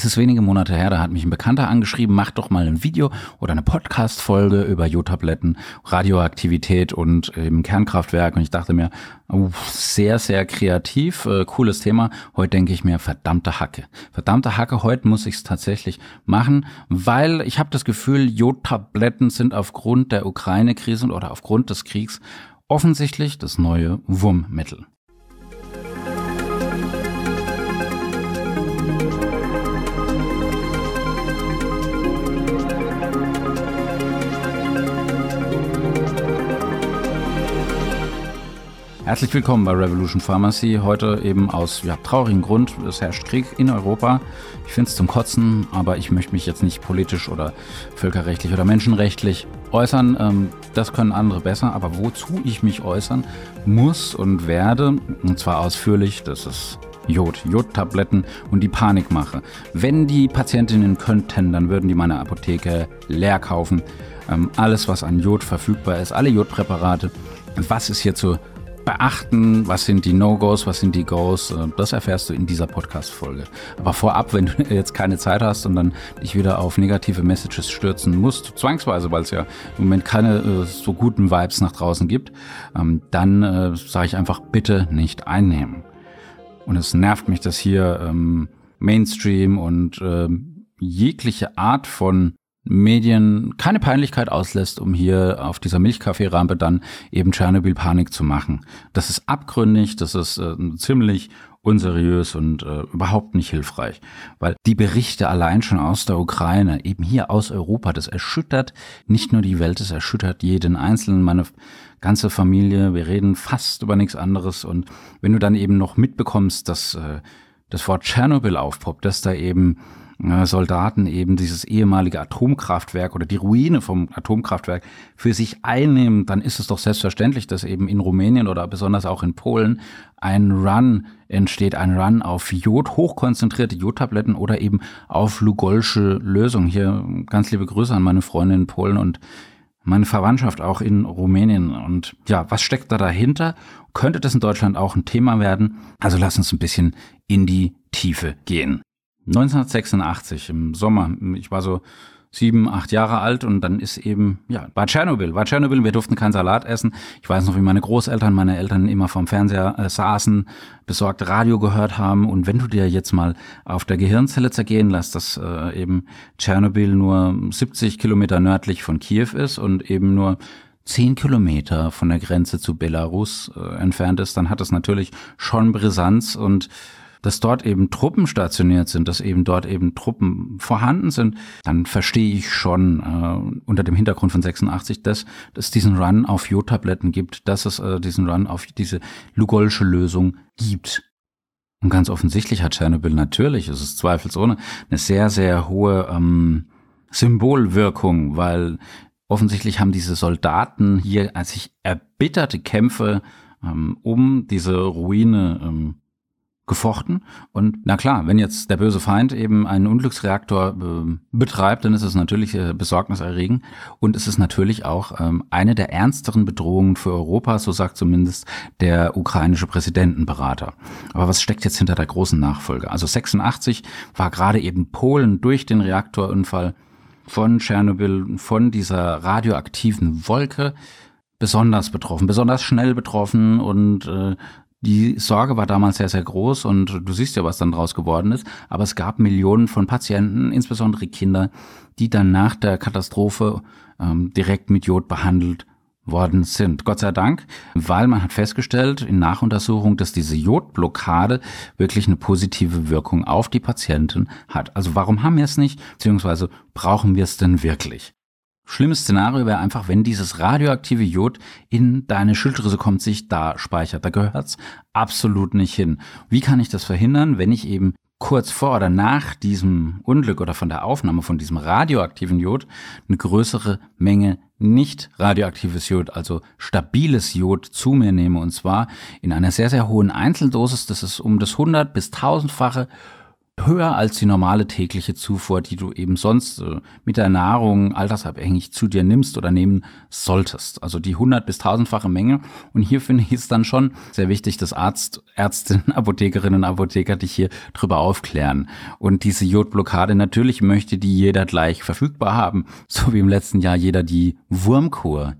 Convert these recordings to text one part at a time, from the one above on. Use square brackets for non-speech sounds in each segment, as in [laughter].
Es ist wenige Monate her, da hat mich ein Bekannter angeschrieben, mach doch mal ein Video oder eine Podcast-Folge über Jodtabletten, Radioaktivität und eben Kernkraftwerk. Und ich dachte mir, oh, sehr, sehr kreativ, äh, cooles Thema. Heute denke ich mir, verdammte Hacke. Verdammte Hacke, heute muss ich es tatsächlich machen, weil ich habe das Gefühl, Jodtabletten sind aufgrund der Ukraine-Krise oder aufgrund des Kriegs offensichtlich das neue Wurmmittel. Herzlich willkommen bei Revolution Pharmacy. Heute eben aus ja, traurigem Grund. Es herrscht Krieg in Europa. Ich finde es zum Kotzen, aber ich möchte mich jetzt nicht politisch oder völkerrechtlich oder menschenrechtlich äußern. Ähm, das können andere besser. Aber wozu ich mich äußern muss und werde, und zwar ausführlich, das ist Jod, Jodtabletten und die Panikmache. Wenn die Patientinnen könnten, dann würden die meine Apotheke leer kaufen. Ähm, alles, was an Jod verfügbar ist, alle Jodpräparate. Was ist hier zu beachten, was sind die No-Gos, was sind die Goes, äh, das erfährst du in dieser Podcast-Folge. Aber vorab, wenn du [laughs] jetzt keine Zeit hast und dann dich wieder auf negative Messages stürzen musst, zwangsweise, weil es ja im Moment keine äh, so guten Vibes nach draußen gibt, ähm, dann äh, sage ich einfach bitte nicht einnehmen. Und es nervt mich, dass hier ähm, Mainstream und äh, jegliche Art von Medien keine Peinlichkeit auslässt, um hier auf dieser Milchkaffeerampe dann eben Tschernobyl-Panik zu machen. Das ist abgründig, das ist äh, ziemlich unseriös und äh, überhaupt nicht hilfreich. Weil die Berichte allein schon aus der Ukraine, eben hier aus Europa, das erschüttert nicht nur die Welt, es erschüttert jeden Einzelnen, meine ganze Familie. Wir reden fast über nichts anderes. Und wenn du dann eben noch mitbekommst, dass äh, das Wort Tschernobyl aufpoppt, dass da eben Soldaten eben dieses ehemalige Atomkraftwerk oder die Ruine vom Atomkraftwerk für sich einnehmen, dann ist es doch selbstverständlich, dass eben in Rumänien oder besonders auch in Polen ein Run entsteht, ein Run auf Jod, hochkonzentrierte Jodtabletten oder eben auf Lugolsche Lösungen. Hier ganz liebe Grüße an meine Freunde in Polen und meine Verwandtschaft auch in Rumänien. Und ja, was steckt da dahinter? Könnte das in Deutschland auch ein Thema werden? Also lass uns ein bisschen in die Tiefe gehen. 1986 im Sommer. Ich war so sieben, acht Jahre alt und dann ist eben, ja, war Tschernobyl, war Tschernobyl, wir durften keinen Salat essen. Ich weiß noch, wie meine Großeltern, meine Eltern immer vom Fernseher äh, saßen, besorgt Radio gehört haben und wenn du dir jetzt mal auf der Gehirnzelle zergehen lässt, dass äh, eben Tschernobyl nur 70 Kilometer nördlich von Kiew ist und eben nur zehn Kilometer von der Grenze zu Belarus äh, entfernt ist, dann hat das natürlich schon Brisanz und dass dort eben Truppen stationiert sind, dass eben dort eben Truppen vorhanden sind, dann verstehe ich schon äh, unter dem Hintergrund von 86, dass es diesen Run auf Jodtabletten gibt, dass es äh, diesen Run auf diese Lugolsche Lösung gibt. Und ganz offensichtlich hat Tschernobyl natürlich, es ist zweifelsohne, eine sehr, sehr hohe ähm, Symbolwirkung, weil offensichtlich haben diese Soldaten hier als sich erbitterte Kämpfe ähm, um diese Ruine ähm, gefochten. Und na klar, wenn jetzt der böse Feind eben einen Unglücksreaktor äh, betreibt, dann ist es natürlich äh, besorgniserregend. Und es ist natürlich auch ähm, eine der ernsteren Bedrohungen für Europa, so sagt zumindest der ukrainische Präsidentenberater. Aber was steckt jetzt hinter der großen Nachfolge? Also 86 war gerade eben Polen durch den Reaktorunfall von Tschernobyl, von dieser radioaktiven Wolke besonders betroffen, besonders schnell betroffen und äh, die Sorge war damals sehr, sehr groß und du siehst ja, was dann draus geworden ist. Aber es gab Millionen von Patienten, insbesondere Kinder, die dann nach der Katastrophe ähm, direkt mit Jod behandelt worden sind. Gott sei Dank, weil man hat festgestellt in Nachuntersuchung, dass diese Jodblockade wirklich eine positive Wirkung auf die Patienten hat. Also warum haben wir es nicht, beziehungsweise brauchen wir es denn wirklich? Schlimmes Szenario wäre einfach, wenn dieses radioaktive Jod in deine Schilddrüse kommt, sich da speichert. Da gehört's absolut nicht hin. Wie kann ich das verhindern, wenn ich eben kurz vor oder nach diesem Unglück oder von der Aufnahme von diesem radioaktiven Jod eine größere Menge nicht radioaktives Jod, also stabiles Jod zu mir nehme und zwar in einer sehr, sehr hohen Einzeldosis, das ist um das 100 bis 1000-fache höher als die normale tägliche Zufuhr, die du eben sonst äh, mit der Nahrung altersabhängig zu dir nimmst oder nehmen solltest. Also die 100 bis 1000-fache Menge. Und hier finde ich es dann schon sehr wichtig, dass Arzt, Ärztinnen, [laughs] Apothekerinnen und Apotheker dich hier drüber aufklären. Und diese Jodblockade, natürlich möchte die jeder gleich verfügbar haben, [laughs] so wie im letzten Jahr jeder die Wurmkur.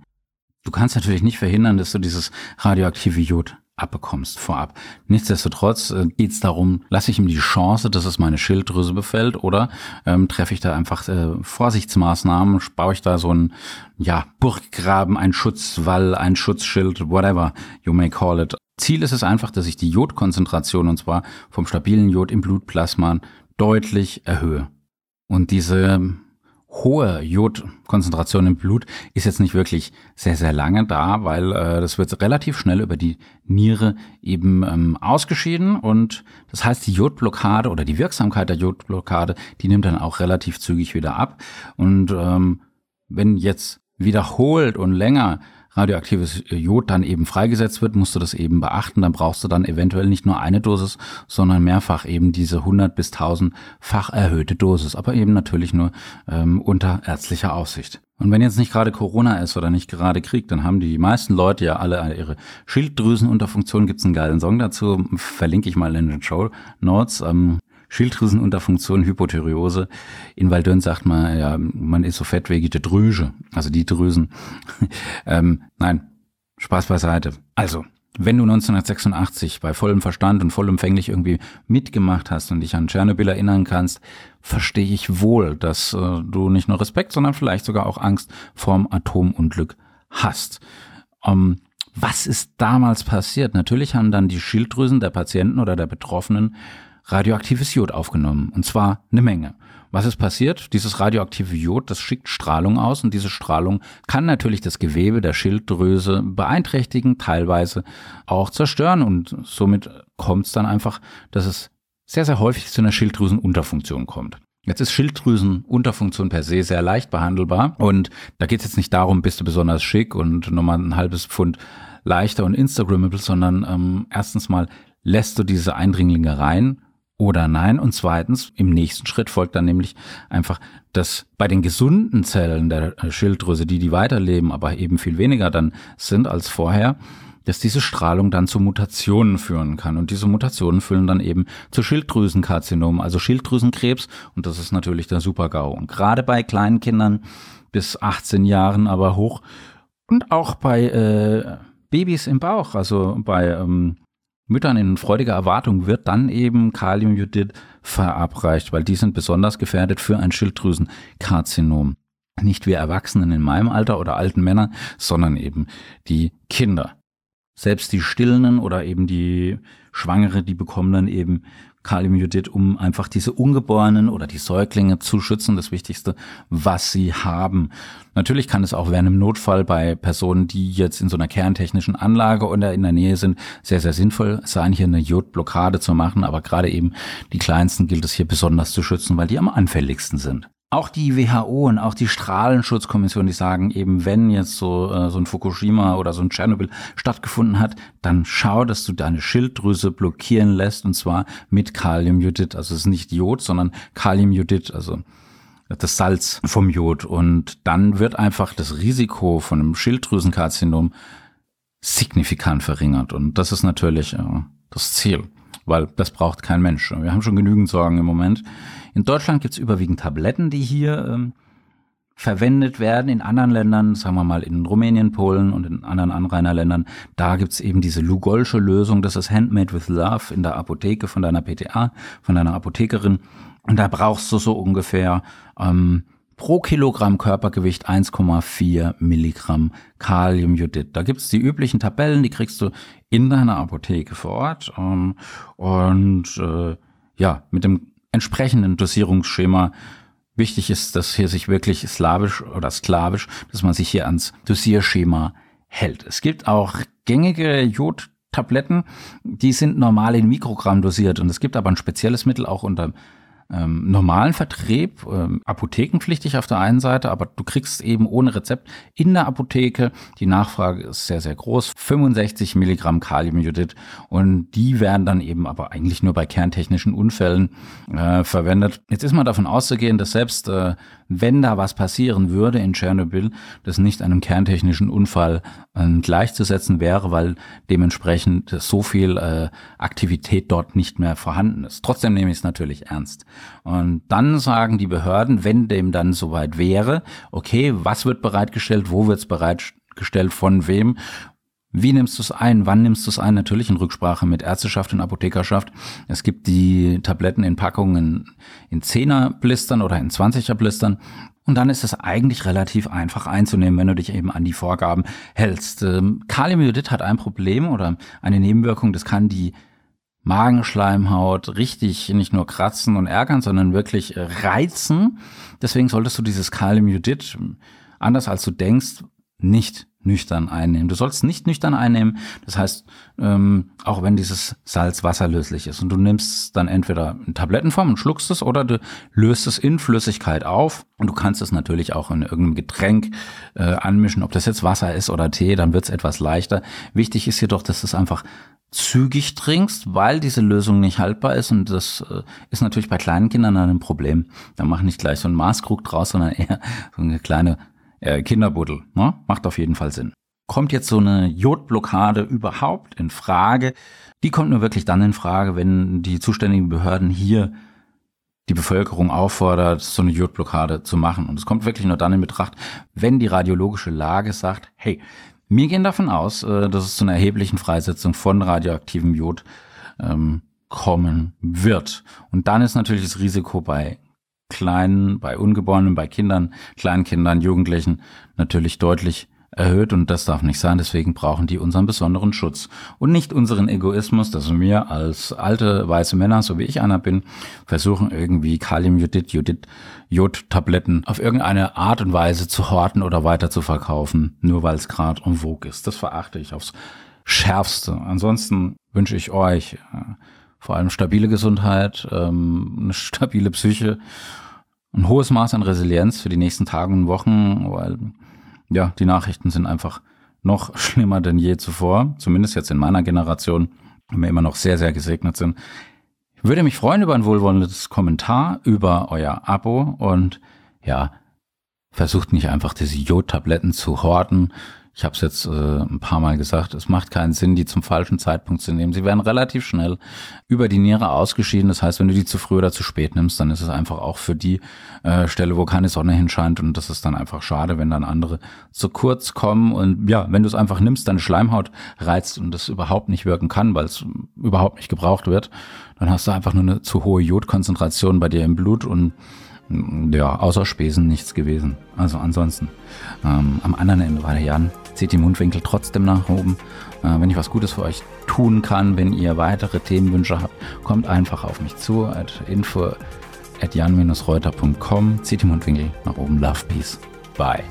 Du kannst natürlich nicht verhindern, dass du dieses radioaktive Jod abbekommst vorab. Nichtsdestotrotz äh, geht es darum, lasse ich ihm die Chance, dass es meine Schilddrüse befällt oder ähm, treffe ich da einfach äh, Vorsichtsmaßnahmen, baue ich da so ein ja, Burggraben, ein Schutzwall, ein Schutzschild, whatever you may call it. Ziel ist es einfach, dass ich die Jodkonzentration und zwar vom stabilen Jod im Blutplasma deutlich erhöhe. Und diese hohe Jodkonzentration im Blut ist jetzt nicht wirklich sehr, sehr lange da, weil äh, das wird relativ schnell über die Niere eben ähm, ausgeschieden und das heißt, die Jodblockade oder die Wirksamkeit der Jodblockade, die nimmt dann auch relativ zügig wieder ab und ähm, wenn jetzt wiederholt und länger radioaktives Jod dann eben freigesetzt wird, musst du das eben beachten. Dann brauchst du dann eventuell nicht nur eine Dosis, sondern mehrfach eben diese 100 bis 1000-fach erhöhte Dosis, aber eben natürlich nur ähm, unter ärztlicher Aufsicht. Und wenn jetzt nicht gerade Corona ist oder nicht gerade Krieg, dann haben die meisten Leute ja alle ihre Schilddrüsenunterfunktion. Gibt es einen geilen Song dazu, verlinke ich mal in den Show Notes. Ähm, Schilddrüsenunterfunktion, Hypothyreose. In Waldön sagt man, ja, man ist so fett wegen der Drüse, also die Drüsen. [laughs] ähm, nein, Spaß beiseite. Also, wenn du 1986 bei vollem Verstand und vollumfänglich irgendwie mitgemacht hast und dich an Tschernobyl erinnern kannst, verstehe ich wohl, dass äh, du nicht nur Respekt, sondern vielleicht sogar auch Angst vorm Atomunglück hast. Ähm, was ist damals passiert? Natürlich haben dann die Schilddrüsen der Patienten oder der Betroffenen radioaktives Jod aufgenommen. Und zwar eine Menge. Was ist passiert? Dieses radioaktive Jod, das schickt Strahlung aus und diese Strahlung kann natürlich das Gewebe der Schilddrüse beeinträchtigen, teilweise auch zerstören und somit kommt es dann einfach, dass es sehr, sehr häufig zu einer Schilddrüsenunterfunktion kommt. Jetzt ist Schilddrüsenunterfunktion per se sehr leicht behandelbar und da geht es jetzt nicht darum, bist du besonders schick und nochmal ein halbes Pfund leichter und Instagrammable, sondern ähm, erstens mal lässt du diese Eindringlinge rein oder nein. Und zweitens, im nächsten Schritt folgt dann nämlich einfach, dass bei den gesunden Zellen der Schilddrüse, die die weiterleben, aber eben viel weniger dann sind als vorher, dass diese Strahlung dann zu Mutationen führen kann. Und diese Mutationen führen dann eben zu Schilddrüsenkarzinomen, also Schilddrüsenkrebs. Und das ist natürlich der Super-GAU. Und gerade bei kleinen Kindern bis 18 Jahren aber hoch und auch bei äh, Babys im Bauch, also bei ähm, Müttern in freudiger Erwartung wird dann eben Kaliumjodid verabreicht, weil die sind besonders gefährdet für ein Schilddrüsenkarzinom. Nicht wir Erwachsenen in meinem Alter oder alten Männer, sondern eben die Kinder. Selbst die Stillenden oder eben die Schwangere, die bekommen dann eben Kaliumjodid, um einfach diese Ungeborenen oder die Säuglinge zu schützen, das Wichtigste, was sie haben. Natürlich kann es auch während einem Notfall bei Personen, die jetzt in so einer kerntechnischen Anlage oder in der Nähe sind, sehr, sehr sinnvoll sein, hier eine Jodblockade zu machen. Aber gerade eben die Kleinsten gilt es hier besonders zu schützen, weil die am anfälligsten sind. Auch die WHO und auch die Strahlenschutzkommission, die sagen eben, wenn jetzt so, äh, so ein Fukushima oder so ein Tschernobyl stattgefunden hat, dann schau, dass du deine Schilddrüse blockieren lässt und zwar mit Kaliumjodid. Also es ist nicht Jod, sondern Kaliumjodid, also das Salz vom Jod. Und dann wird einfach das Risiko von einem Schilddrüsenkarzinom signifikant verringert. Und das ist natürlich äh, das Ziel, weil das braucht kein Mensch. Wir haben schon genügend Sorgen im Moment. In Deutschland gibt es überwiegend Tabletten, die hier ähm, verwendet werden. In anderen Ländern, sagen wir mal in Rumänien, Polen und in anderen Anrainerländern, da gibt es eben diese Lugolsche Lösung, das ist Handmade with Love in der Apotheke von deiner PTA, von deiner Apothekerin. Und da brauchst du so ungefähr ähm, pro Kilogramm Körpergewicht 1,4 Milligramm Kaliumjodid. Da gibt's die üblichen Tabellen, die kriegst du in deiner Apotheke vor Ort. Ähm, und äh, ja, mit dem entsprechenden Dosierungsschema. Wichtig ist, dass hier sich wirklich slawisch oder sklavisch, dass man sich hier ans Dosierschema hält. Es gibt auch gängige Jodtabletten, die sind normal in Mikrogramm dosiert und es gibt aber ein spezielles Mittel auch unter ähm, normalen Vertrieb, ähm, apothekenpflichtig auf der einen Seite, aber du kriegst eben ohne Rezept in der Apotheke. Die Nachfrage ist sehr, sehr groß. 65 Milligramm Kaliumjodid und die werden dann eben aber eigentlich nur bei kerntechnischen Unfällen äh, verwendet. Jetzt ist man davon auszugehen, dass selbst äh, wenn da was passieren würde in Tschernobyl, das nicht einem kerntechnischen Unfall äh, gleichzusetzen wäre, weil dementsprechend so viel äh, Aktivität dort nicht mehr vorhanden ist. Trotzdem nehme ich es natürlich ernst. Und dann sagen die Behörden, wenn dem dann soweit wäre, okay, was wird bereitgestellt, wo wird es bereitgestellt, von wem wie nimmst du es ein? Wann nimmst du es ein? Natürlich in Rücksprache mit Ärzteschaft und Apothekerschaft. Es gibt die Tabletten in Packungen in 10er Blistern oder in 20er Blistern. Und dann ist es eigentlich relativ einfach einzunehmen, wenn du dich eben an die Vorgaben hältst. Ähm, Kaliumjodid hat ein Problem oder eine Nebenwirkung, das kann die Magenschleimhaut richtig nicht nur kratzen und ärgern, sondern wirklich reizen. Deswegen solltest du dieses Kaliumjodid, anders als du denkst, nicht nüchtern einnehmen. Du sollst nicht nüchtern einnehmen. Das heißt, ähm, auch wenn dieses Salz wasserlöslich ist und du nimmst dann entweder in Tablettenform und schluckst es oder du löst es in Flüssigkeit auf und du kannst es natürlich auch in irgendeinem Getränk äh, anmischen, ob das jetzt Wasser ist oder Tee, dann wird es etwas leichter. Wichtig ist jedoch, dass du es einfach zügig trinkst, weil diese Lösung nicht haltbar ist und das äh, ist natürlich bei kleinen Kindern ein Problem. Da mach nicht gleich so ein Maßkrug draus, sondern eher so eine kleine äh, Kinderbuddel. Ne? Macht auf jeden Fall Sinn. Kommt jetzt so eine Jodblockade überhaupt in Frage? Die kommt nur wirklich dann in Frage, wenn die zuständigen Behörden hier die Bevölkerung auffordert, so eine Jodblockade zu machen. Und es kommt wirklich nur dann in Betracht, wenn die radiologische Lage sagt, hey, wir gehen davon aus, äh, dass es zu einer erheblichen Freisetzung von radioaktivem Jod ähm, kommen wird. Und dann ist natürlich das Risiko bei Kleinen, bei Ungeborenen, bei Kindern, Kleinkindern, Jugendlichen natürlich deutlich erhöht und das darf nicht sein. Deswegen brauchen die unseren besonderen Schutz und nicht unseren Egoismus, dass wir als alte weiße Männer, so wie ich einer bin, versuchen irgendwie Kaliumjodid, Jodid, Jodtabletten auf irgendeine Art und Weise zu horten oder weiter zu verkaufen, nur weil es gerade en vogue ist. Das verachte ich aufs Schärfste. Ansonsten wünsche ich euch äh, vor allem stabile Gesundheit, ähm, eine stabile Psyche, ein hohes Maß an Resilienz für die nächsten Tage und Wochen, weil ja, die Nachrichten sind einfach noch [laughs] schlimmer denn je zuvor, zumindest jetzt in meiner Generation, wenn wir immer noch sehr, sehr gesegnet sind. Ich würde mich freuen über ein wohlwollendes Kommentar, über euer Abo und ja, versucht nicht einfach diese Jodtabletten zu horten, ich habe es jetzt äh, ein paar Mal gesagt, es macht keinen Sinn, die zum falschen Zeitpunkt zu nehmen. Sie werden relativ schnell über die Niere ausgeschieden. Das heißt, wenn du die zu früh oder zu spät nimmst, dann ist es einfach auch für die äh, Stelle, wo keine Sonne hinscheint. Und das ist dann einfach schade, wenn dann andere zu kurz kommen. Und ja, wenn du es einfach nimmst, deine Schleimhaut reizt und das überhaupt nicht wirken kann, weil es überhaupt nicht gebraucht wird, dann hast du einfach nur eine zu hohe Jodkonzentration bei dir im Blut und ja, außer Spesen nichts gewesen. Also ansonsten, ähm, am anderen Ende war der Jan, zieht die Mundwinkel trotzdem nach oben. Äh, wenn ich was Gutes für euch tun kann, wenn ihr weitere Themenwünsche habt, kommt einfach auf mich zu, at info at jan-reuter.com, zieht die Mundwinkel nach oben, love, peace, bye.